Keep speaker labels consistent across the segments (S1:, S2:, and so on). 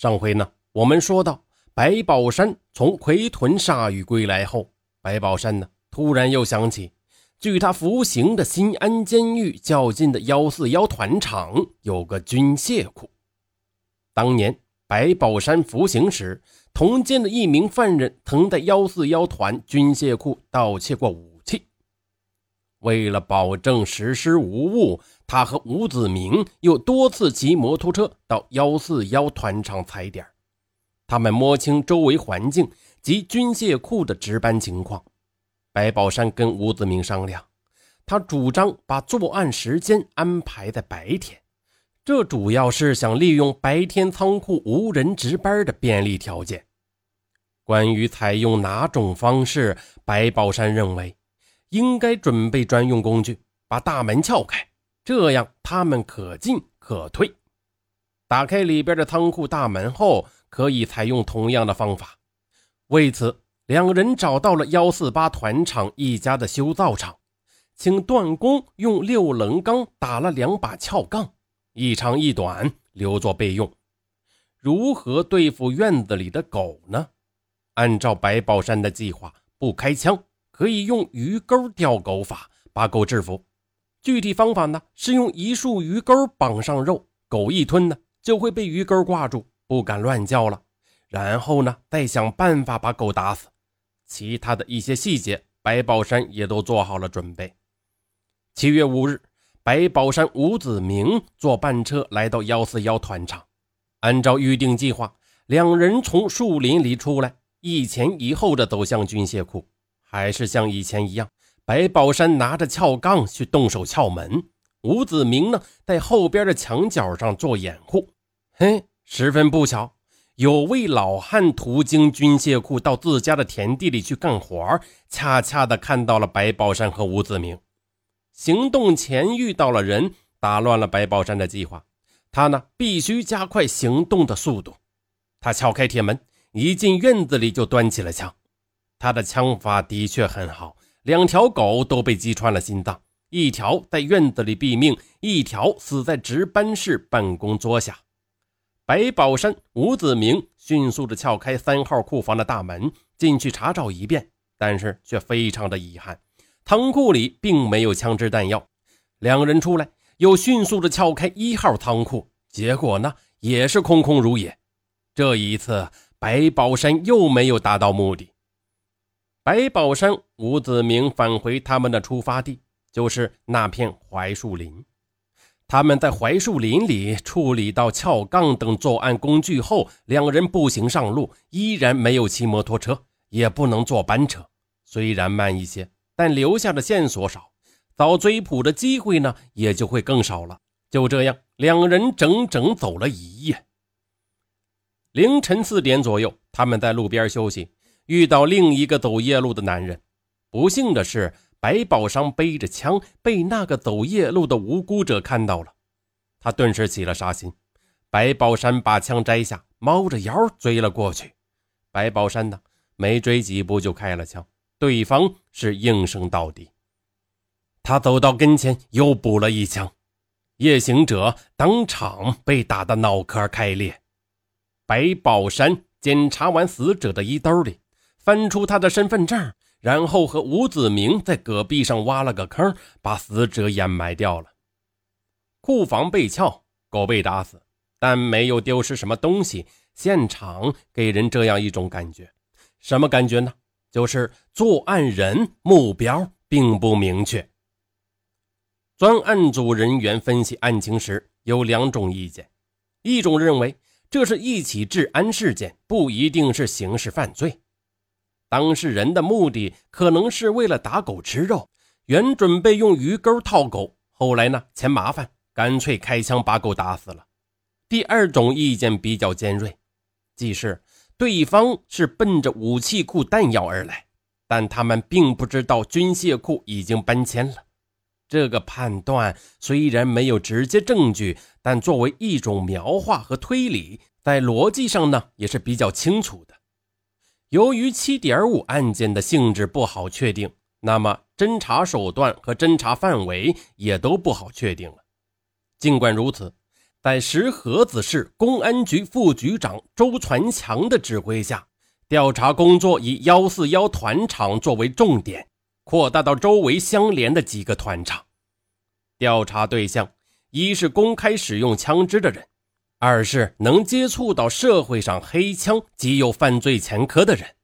S1: 上回呢，我们说到白宝山从奎屯铩羽归来后，白宝山呢突然又想起，距他服刑的新安监狱较近的幺四幺团场有个军械库。当年白宝山服刑时，同监的一名犯人曾在幺四幺团军械库盗窃过武器。为了保证实施无误，他和吴子明又多次骑摩托车到幺四幺团场踩点。他们摸清周围环境及军械库的值班情况。白宝山跟吴子明商量，他主张把作案时间安排在白天，这主要是想利用白天仓库无人值班的便利条件。关于采用哪种方式，白宝山认为。应该准备专用工具，把大门撬开，这样他们可进可退。打开里边的仓库大门后，可以采用同样的方法。为此，两人找到了幺四八团厂一家的修造厂，请段工用六棱钢打了两把撬杠，一长一短，留作备用。如何对付院子里的狗呢？按照白宝山的计划，不开枪。可以用鱼钩钓狗法把狗制服，具体方法呢是用一束鱼钩绑上肉，狗一吞呢就会被鱼钩挂住，不敢乱叫了。然后呢再想办法把狗打死。其他的一些细节，白宝山也都做好了准备。七月五日，白宝山、吴子明坐班车来到幺四幺团场，按照预定计划，两人从树林里出来，一前一后的走向军械库。还是像以前一样，白宝山拿着撬杠去动手撬门，吴子明呢在后边的墙角上做掩护。嘿，十分不巧，有位老汉途经军械库到自家的田地里去干活，恰恰的看到了白宝山和吴子明。行动前遇到了人，打乱了白宝山的计划，他呢必须加快行动的速度。他撬开铁门，一进院子里就端起了枪。他的枪法的确很好，两条狗都被击穿了心脏，一条在院子里毙命，一条死在值班室办公桌下。白宝山、吴子明迅速地撬开三号库房的大门，进去查找一遍，但是却非常的遗憾，仓库里并没有枪支弹药。两人出来，又迅速地撬开一号仓库，结果呢，也是空空如也。这一次，白宝山又没有达到目的。白宝山、吴子明返回他们的出发地，就是那片槐树林。他们在槐树林里处理到撬杠等作案工具后，两人步行上路，依然没有骑摩托车，也不能坐班车。虽然慢一些，但留下的线索少，找追捕的机会呢也就会更少了。就这样，两人整整走了一夜。凌晨四点左右，他们在路边休息。遇到另一个走夜路的男人，不幸的是，白宝山背着枪被那个走夜路的无辜者看到了，他顿时起了杀心。白宝山把枪摘下，猫着腰追了过去。白宝山呢，没追几步就开了枪，对方是应声倒地。他走到跟前，又补了一枪，夜行者当场被打得脑壳开裂。白宝山检查完死者的衣兜里。翻出他的身份证，然后和吴子明在戈壁上挖了个坑，把死者掩埋掉了。库房被撬，狗被打死，但没有丢失什么东西。现场给人这样一种感觉，什么感觉呢？就是作案人目标并不明确。专案组人员分析案情时有两种意见：一种认为这是一起治安事件，不一定是刑事犯罪。当事人的目的可能是为了打狗吃肉，原准备用鱼钩套狗，后来呢嫌麻烦，干脆开枪把狗打死了。第二种意见比较尖锐，即是对方是奔着武器库弹药而来，但他们并不知道军械库已经搬迁了。这个判断虽然没有直接证据，但作为一种描画和推理，在逻辑上呢也是比较清楚的。由于七点五案件的性质不好确定，那么侦查手段和侦查范围也都不好确定了。尽管如此，在石河子市公安局副局长周传强的指挥下，调查工作以幺四幺团场作为重点，扩大到周围相连的几个团场。调查对象一是公开使用枪支的人，二是能接触到社会上黑枪及有犯罪前科的人，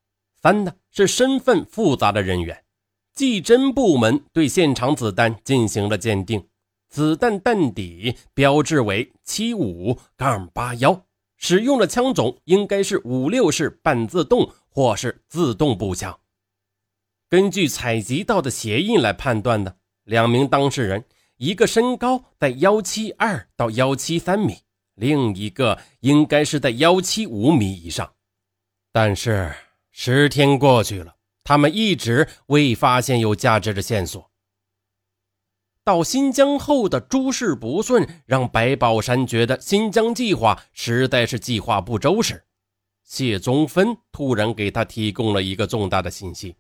S1: 三呢是身份复杂的人员。技侦部门对现场子弹进行了鉴定。子弹弹底标志为七五杠八幺，使用的枪种应该是五六式半自动或是自动步枪。根据采集到的鞋印来判断的，两名当事人，一个身高在幺七二到幺七三米，另一个应该是在幺七五米以上。但是十天过去了，他们一直未发现有价值的线索。到新疆后的诸事不顺，让白宝山觉得新疆计划实在是计划不周时，谢宗芬突然给他提供了一个重大的信息：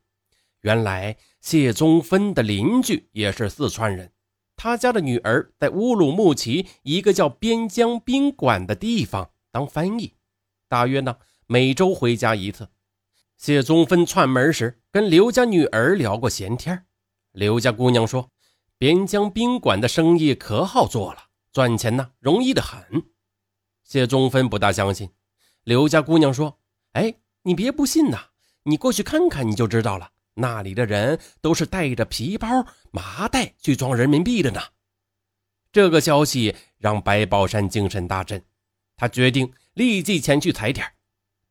S1: 原来谢宗芬的邻居也是四川人，他家的女儿在乌鲁木齐一个叫边疆宾馆的地方当翻译，大约呢每周回家一次。谢宗芬串门时跟刘家女儿聊过闲天，刘家姑娘说。边疆宾馆的生意可好做了，赚钱呢容易的很。谢宗芬不大相信，刘家姑娘说：“哎，你别不信呐，你过去看看你就知道了。那里的人都是带着皮包、麻袋去装人民币的呢。”这个消息让白宝山精神大振，他决定立即前去踩点。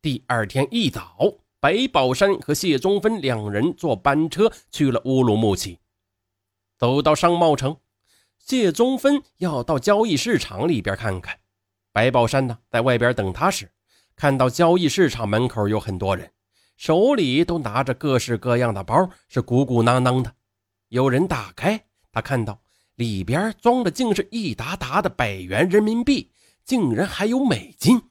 S1: 第二天一早，白宝山和谢宗芬两人坐班车去了乌鲁木齐。走到商贸城，谢宗芬要到交易市场里边看看。白宝山呢，在外边等他时，看到交易市场门口有很多人，手里都拿着各式各样的包，是鼓鼓囊囊的。有人打开，他看到里边装的竟是一沓沓的百元人民币，竟然还有美金。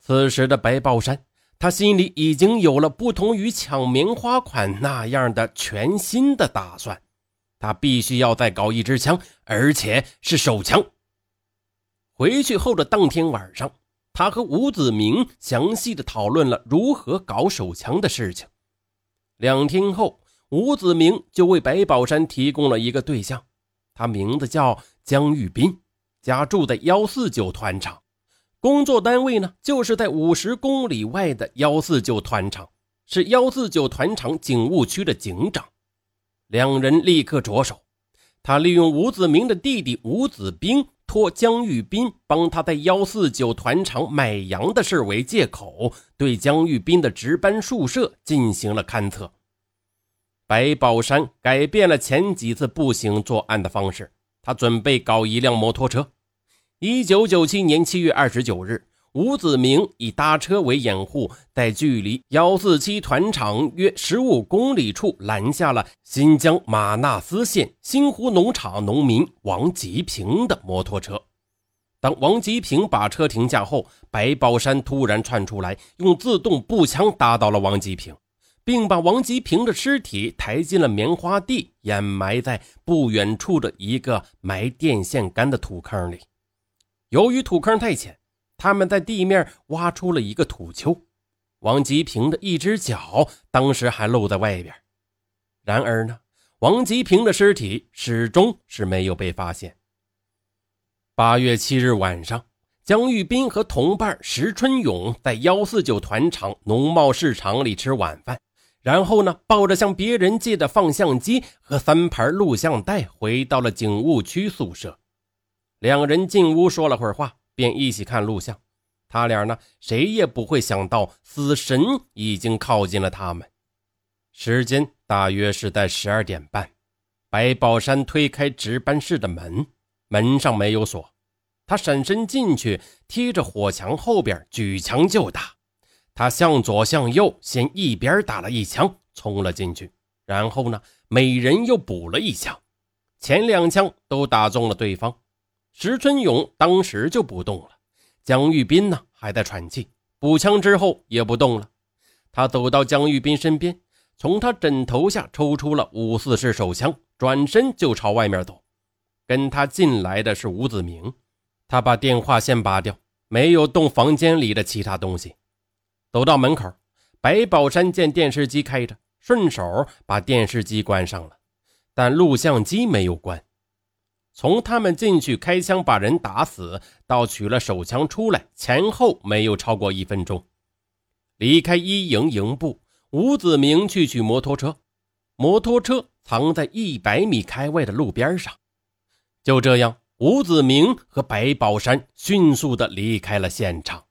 S1: 此时的白宝山，他心里已经有了不同于抢棉花款那样的全新的打算。他必须要再搞一支枪，而且是手枪。回去后的当天晚上，他和吴子明详细的讨论了如何搞手枪的事情。两天后，吴子明就为白宝山提供了一个对象，他名字叫江玉斌，家住在幺四九团场，工作单位呢就是在五十公里外的幺四九团场，是幺四九团场警务区的警长。两人立刻着手。他利用吴子明的弟弟吴子兵托江玉斌帮他在幺四九团厂买羊的事为借口，对江玉斌的值班宿舍进行了勘测。白宝山改变了前几次步行作案的方式，他准备搞一辆摩托车。一九九七年七月二十九日。吴子明以搭车为掩护，在距离幺四七团场约十五公里处拦下了新疆玛纳斯县新湖农场农民王吉平的摩托车。当王吉平把车停下后，白宝山突然窜出来，用自动步枪打倒了王吉平，并把王吉平的尸体抬进了棉花地，掩埋在不远处的一个埋电线杆的土坑里。由于土坑太浅。他们在地面挖出了一个土丘，王吉平的一只脚当时还露在外边。然而呢，王吉平的尸体始终是没有被发现。八月七日晚上，江玉斌和同伴石春勇在幺四九团场农贸市场里吃晚饭，然后呢，抱着向别人借的放相机和三盘录像带回到了警务区宿舍。两人进屋说了会儿话。便一起看录像，他俩呢，谁也不会想到死神已经靠近了他们。时间大约是在十二点半，白宝山推开值班室的门，门上没有锁，他闪身进去，贴着火墙后边举枪就打。他向左向右，先一边打了一枪，冲了进去，然后呢，每人又补了一枪，前两枪都打中了对方。石春勇当时就不动了，江玉斌呢还在喘气，补枪之后也不动了。他走到江玉斌身边，从他枕头下抽出了五四式手枪，转身就朝外面走。跟他进来的是吴子明，他把电话线拔掉，没有动房间里的其他东西。走到门口，白宝山见电视机开着，顺手把电视机关上了，但录像机没有关。从他们进去开枪把人打死，到取了手枪出来，前后没有超过一分钟。离开一营营部，吴子明去取摩托车，摩托车藏在一百米开外的路边上。就这样，吴子明和白宝山迅速的离开了现场。